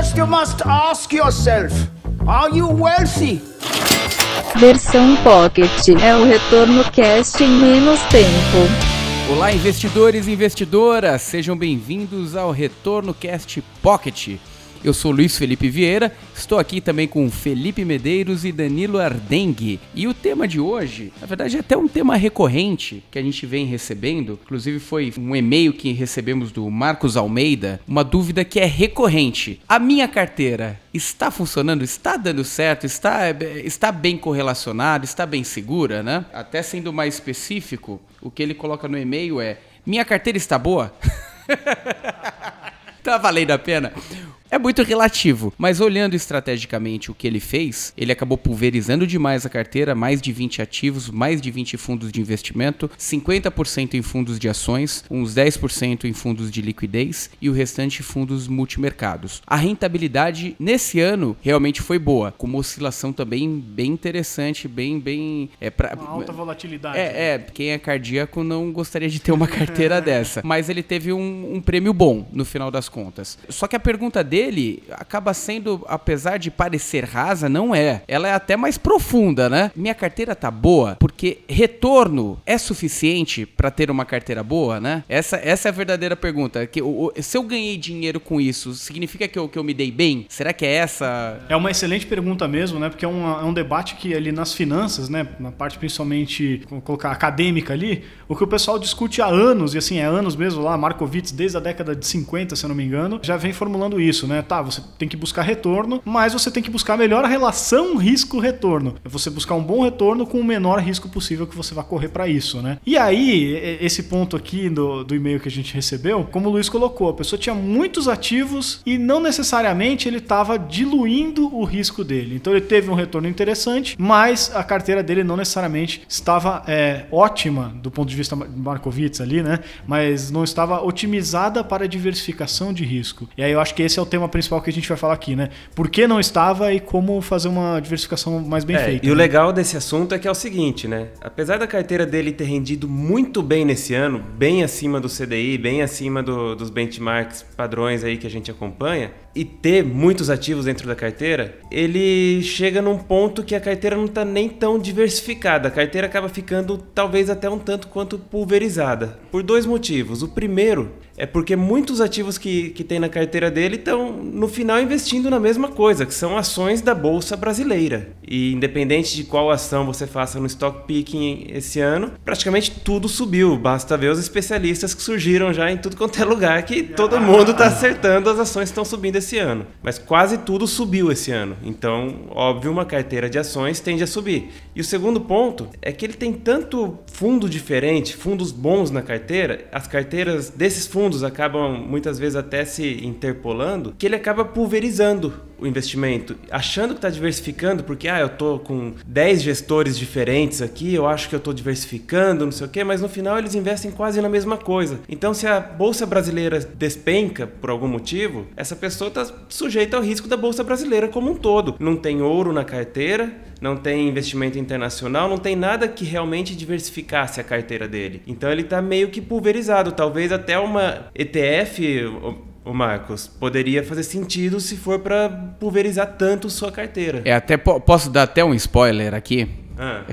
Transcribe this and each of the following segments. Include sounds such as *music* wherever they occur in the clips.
First, you must ask yourself Are you wealthy? Versão Pocket é o retorno cast em menos tempo. Olá, investidores e investidoras, sejam bem-vindos ao Retorno Cast Pocket. Eu sou Luiz Felipe Vieira, estou aqui também com Felipe Medeiros e Danilo Ardengue. E o tema de hoje, na verdade, é até um tema recorrente que a gente vem recebendo. Inclusive, foi um e-mail que recebemos do Marcos Almeida, uma dúvida que é recorrente. A minha carteira está funcionando? Está dando certo? Está, está bem correlacionada? Está bem segura, né? Até sendo mais específico, o que ele coloca no e-mail é: Minha carteira está boa? *laughs* tá valendo a pena? É muito relativo, mas olhando estrategicamente o que ele fez, ele acabou pulverizando demais a carteira, mais de 20 ativos, mais de 20 fundos de investimento, 50% em fundos de ações, uns 10% em fundos de liquidez e o restante fundos multimercados. A rentabilidade nesse ano realmente foi boa, com uma oscilação também bem interessante, bem bem é pra, uma alta volatilidade. É, é, quem é cardíaco não gostaria de ter uma carteira *laughs* dessa, mas ele teve um, um prêmio bom no final das contas. Só que a pergunta dele dele acaba sendo, apesar de parecer rasa, não é. Ela é até mais profunda, né? Minha carteira tá boa porque retorno é suficiente para ter uma carteira boa, né? Essa, essa é a verdadeira pergunta. Que, o, se eu ganhei dinheiro com isso, significa que eu, que eu me dei bem? Será que é essa? É uma excelente pergunta mesmo, né? Porque é, uma, é um debate que ali nas finanças, né? Na parte principalmente, vamos colocar, acadêmica ali, o que o pessoal discute há anos, e assim, é anos mesmo lá, Markowitz, desde a década de 50, se eu não me engano, já vem formulando isso, né? Tá, você tem que buscar retorno, mas você tem que buscar a melhor relação risco-retorno. É você buscar um bom retorno com o menor risco possível que você vai correr para isso, né? E aí, esse ponto aqui do, do e-mail que a gente recebeu, como o Luiz colocou, a pessoa tinha muitos ativos e não necessariamente ele estava diluindo o risco dele. Então ele teve um retorno interessante, mas a carteira dele não necessariamente estava é, ótima do ponto de vista Markowitz ali, né? Mas não estava otimizada para diversificação de risco. E aí eu acho que esse é o tema principal que a gente vai falar aqui, né? Por que não estava e como fazer uma diversificação mais bem é, feita. E né? o legal desse assunto é que é o seguinte, né? Apesar da carteira dele ter rendido muito bem nesse ano, bem acima do CDI, bem acima do, dos benchmarks padrões aí que a gente acompanha, e ter muitos ativos dentro da carteira, ele chega num ponto que a carteira não está nem tão diversificada. A carteira acaba ficando talvez até um tanto quanto pulverizada. Por dois motivos. O primeiro é porque muitos ativos que, que tem na carteira dele estão, no final, investindo na mesma coisa, que são ações da Bolsa Brasileira. E independente de qual ação você faça no stock picking esse ano, praticamente tudo subiu. Basta ver os especialistas que surgiram já em tudo quanto é lugar, que todo mundo está acertando as ações que estão subindo esse ano. Mas quase tudo subiu esse ano. Então, óbvio, uma carteira de ações tende a subir. E o segundo ponto é que ele tem tanto fundo diferente, fundos bons na carteira, as carteiras desses fundos fundos acabam muitas vezes até se interpolando, que ele acaba pulverizando o investimento, achando que está diversificando, porque ah, eu tô com 10 gestores diferentes aqui, eu acho que eu estou diversificando, não sei o quê, mas no final eles investem quase na mesma coisa. Então, se a bolsa brasileira despenca por algum motivo, essa pessoa está sujeita ao risco da bolsa brasileira como um todo. Não tem ouro na carteira, não tem investimento internacional, não tem nada que realmente diversificasse a carteira dele. Então ele está meio que pulverizado. Talvez até uma ETF o Marcos, poderia fazer sentido se for para pulverizar tanto sua carteira. É, até posso dar até um spoiler aqui. Ah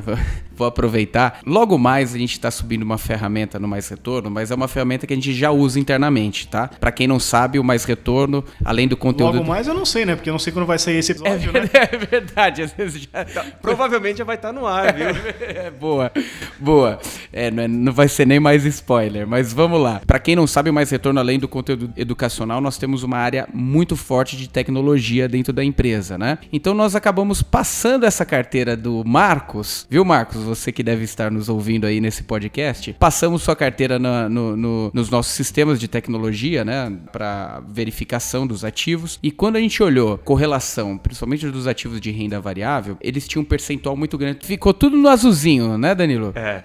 vou aproveitar. Logo mais a gente está subindo uma ferramenta no Mais Retorno, mas é uma ferramenta que a gente já usa internamente, tá? Para quem não sabe, o Mais Retorno, além do conteúdo. Logo mais eu não sei, né? Porque eu não sei quando vai sair esse episódio, é verdade, né? *laughs* É verdade, às vezes já. Tá, provavelmente já vai estar tá no ar, *laughs* viu? é, boa, boa. É, não, é, não vai ser nem mais spoiler, mas vamos lá. Para quem não sabe, o Mais Retorno, além do conteúdo educacional, nós temos uma área muito forte de tecnologia dentro da empresa, né? Então nós acabamos passando essa carteira do Marcos, viu, Marcos? Você que deve estar nos ouvindo aí nesse podcast, passamos sua carteira no, no, no, nos nossos sistemas de tecnologia, né, para verificação dos ativos. E quando a gente olhou correlação, principalmente dos ativos de renda variável, eles tinham um percentual muito grande. Ficou tudo no azulzinho, né, Danilo? É.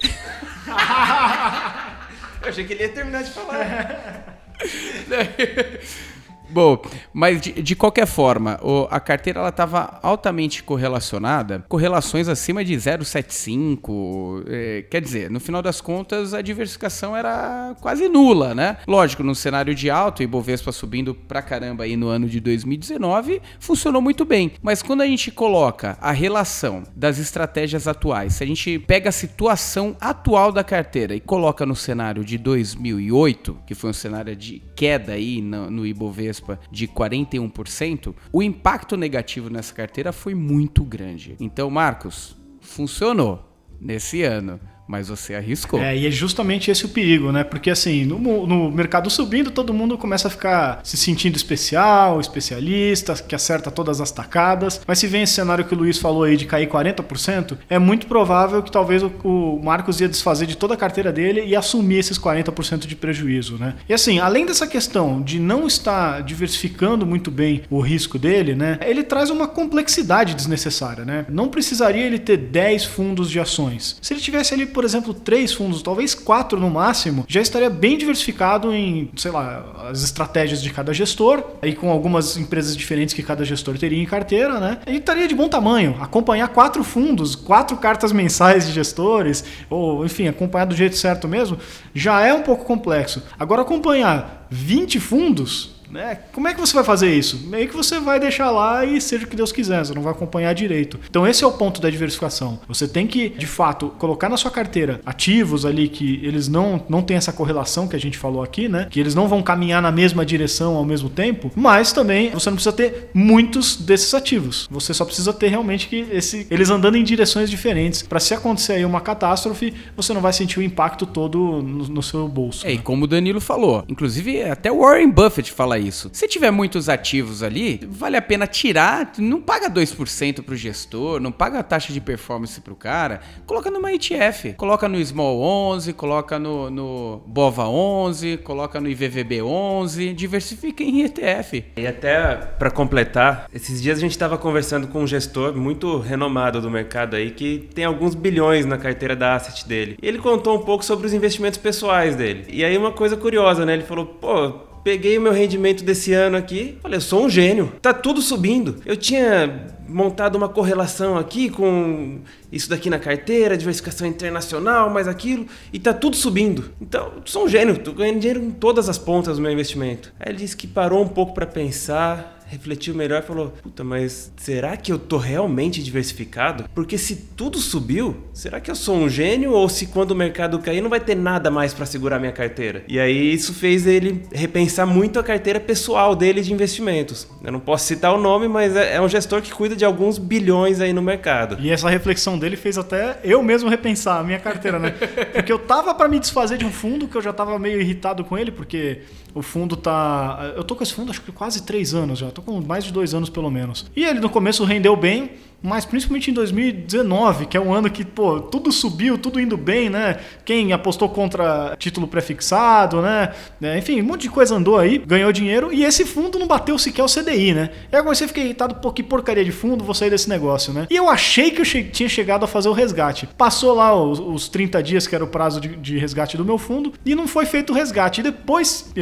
*laughs* Eu achei que ele ia terminar de falar. *laughs* Bom, mas de, de qualquer forma, o- a carteira ela estava altamente correlacionada, correlações acima de 0,75. eh, quer dizer, no final das contas, a diversificação era quase nula, né? Lógico, num cenário de alto, e Bovespa subindo pra caramba aí no ano de 2019, funcionou muito bem. Mas quando a gente coloca a relação das estratégias atuais, se a gente pega a situação atual da carteira e coloca no cenário de 2008, que foi um cenário de queda aí no, no Ibovespa de 41%, o impacto negativo nessa carteira foi muito grande. Então, Marcos, funcionou nesse ano, mas você arriscou. É, e é justamente esse o perigo, né? Porque assim, no, no mercado subindo, todo mundo começa a ficar se sentindo especial, especialista, que acerta todas as tacadas. Mas se vem esse cenário que o Luiz falou aí de cair 40%, é muito provável que talvez o, o Marcos ia desfazer de toda a carteira dele e assumir esses 40% de prejuízo, né? E assim, além dessa questão de não estar diversificando muito bem o risco dele, né? Ele traz uma complexidade desnecessária, né? Não precisaria ele ter 10 fundos de ações. Se ele tivesse ali, por exemplo, três fundos, talvez quatro no máximo, já estaria bem diversificado em, sei lá, as estratégias de cada gestor, aí com algumas empresas diferentes que cada gestor teria em carteira, né? E estaria de bom tamanho. Acompanhar quatro fundos, quatro cartas mensais de gestores, ou enfim, acompanhar do jeito certo mesmo, já é um pouco complexo. Agora, acompanhar 20 fundos. Né? Como é que você vai fazer isso? Meio que você vai deixar lá e seja o que Deus quiser, você não vai acompanhar direito. Então esse é o ponto da diversificação. Você tem que, de fato, colocar na sua carteira ativos ali que eles não, não têm essa correlação que a gente falou aqui, né? Que eles não vão caminhar na mesma direção ao mesmo tempo, mas também você não precisa ter muitos desses ativos. Você só precisa ter realmente que esse, eles andando em direções diferentes para se acontecer aí uma catástrofe, você não vai sentir o impacto todo no, no seu bolso. É, e né? como o Danilo falou, inclusive até o Warren Buffett fala isso. Se tiver muitos ativos ali, vale a pena tirar, não paga 2% pro gestor, não paga a taxa de performance pro cara, coloca numa ETF, coloca no Small 11, coloca no, no Bova 11, coloca no IVVB 11, diversifica em ETF. E até para completar, esses dias a gente estava conversando com um gestor muito renomado do mercado aí que tem alguns bilhões na carteira da asset dele. E ele contou um pouco sobre os investimentos pessoais dele. E aí uma coisa curiosa, né? Ele falou: "Pô, Peguei o meu rendimento desse ano aqui, falei, eu sou um gênio, tá tudo subindo. Eu tinha montado uma correlação aqui com isso daqui na carteira, diversificação internacional, mais aquilo, e tá tudo subindo. Então, sou um gênio, tô ganhando dinheiro em todas as pontas do meu investimento. Aí ele disse que parou um pouco para pensar, refletiu melhor e falou: Puta, mas será que eu tô realmente diversificado? Porque se tudo subiu, será que eu sou um gênio? Ou se quando o mercado cair não vai ter nada mais para segurar minha carteira? E aí isso fez ele repensar muito a carteira pessoal dele de investimentos. Eu não posso citar o nome, mas é é um gestor que cuida de alguns bilhões aí no mercado. E essa reflexão dele fez até eu mesmo repensar a minha carteira, né? *laughs* Porque eu tava para me desfazer de um fundo que eu já tava meio irritado com ele, porque o fundo tá. Eu tô com esse fundo acho que quase três anos já, tô com mais de dois anos pelo menos. E ele no começo rendeu bem, mas principalmente em 2019, que é um ano que, pô, tudo subiu, tudo indo bem, né? Quem apostou contra título prefixado, né? É, Enfim, um monte de coisa andou aí, ganhou dinheiro e esse fundo não bateu sequer o CDI, né? E aí eu comecei a ficar irritado, pô, que porcaria de fundo, vou sair desse negócio, né? E eu achei que eu che- tinha chegado a fazer o resgate. Passou lá os, os 30 dias, que era o prazo de, de resgate do meu fundo, e não foi feito o resgate. E depois,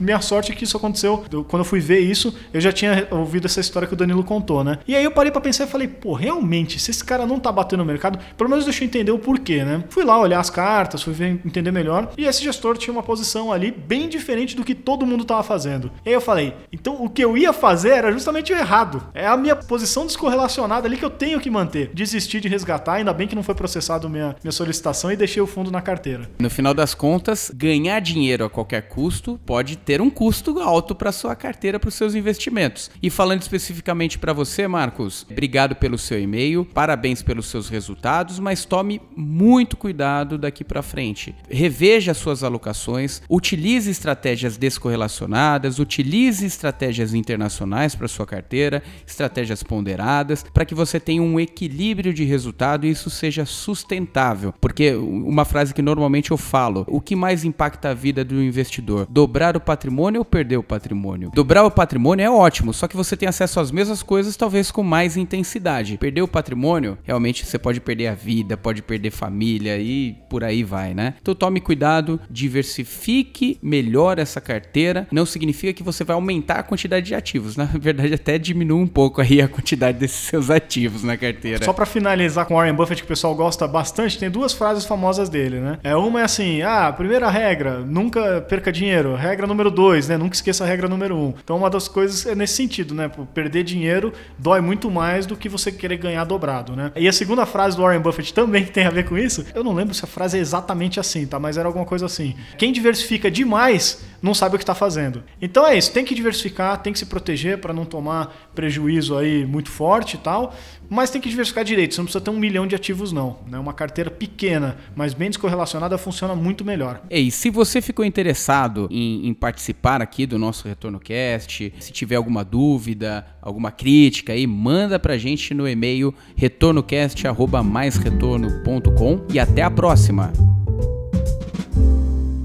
minha sorte é que isso aconteceu, eu- quando eu fui ver isso, eu já tinha ouvido essa história que o Danilo contou, né? E aí eu parei pra pensar e falei, pô, realmente, se esse cara não tá batendo no mercado, pelo menos deixa eu entender o porquê, né? Fui lá olhar as cartas, fui ver, entender melhor, e esse gestor tinha uma posição ali bem diferente do que todo mundo tava fazendo. E aí eu falei, então o que eu ia fazer era justamente o errado. É a minha posição descorrelacionada ali que eu tenho que manter. Desistir de resgatar, ainda bem que não foi processado minha, minha solicitação e deixei o fundo na carteira. No final das contas, ganhar dinheiro a qualquer custo pode ter um custo alto para sua carteira, para os seus investimentos. E falando especificamente para você, Marcos, obrigado pelo seu e-mail, parabéns pelos seus resultados, mas tome muito cuidado daqui para frente. Reveja suas alocações, utilize estratégias descorrelacionadas, utilize estratégias internacionais para sua carteira, estratégias ponderadas, para que você tenha um equilíbrio de resultado e isso seja sustentável. Porque uma frase que normalmente eu falo, o que mais impacta a vida do investidor? Dobrar o patrimônio ou perder o patrimônio? Dobrar o patrimônio é ótimo, ótimo, só que você tem acesso às mesmas coisas, talvez com mais intensidade. Perder o patrimônio, realmente você pode perder a vida, pode perder família e por aí vai, né? Então tome cuidado, diversifique melhor essa carteira. Não significa que você vai aumentar a quantidade de ativos, *laughs* na verdade até diminui um pouco aí a quantidade desses seus ativos na carteira. Só para finalizar com Warren Buffett, que o pessoal gosta bastante, tem duas frases famosas dele, né? É uma é assim: ah, primeira regra, nunca perca dinheiro. Regra número dois, né? Nunca esqueça a regra número um. Então, uma das coisas é nesse sentido, né? Perder dinheiro dói muito mais do que você querer ganhar dobrado, né? E a segunda frase do Warren Buffett também *laughs* tem a ver com isso. Eu não lembro se a frase é exatamente assim, tá? Mas era alguma coisa assim. Quem diversifica demais não sabe o que está fazendo. Então é isso, tem que diversificar, tem que se proteger para não tomar prejuízo aí muito forte e tal, mas tem que diversificar direito, você não precisa ter um milhão de ativos não. Né? Uma carteira pequena, mas bem descorrelacionada funciona muito melhor. E se você ficou interessado em, em participar aqui do nosso Retorno Cast, se tiver alguma dúvida, alguma crítica aí, manda pra gente no e-mail retornocast@maisretorno.com e até a próxima.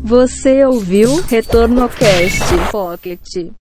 Você ouviu Retorno Cast Pocket.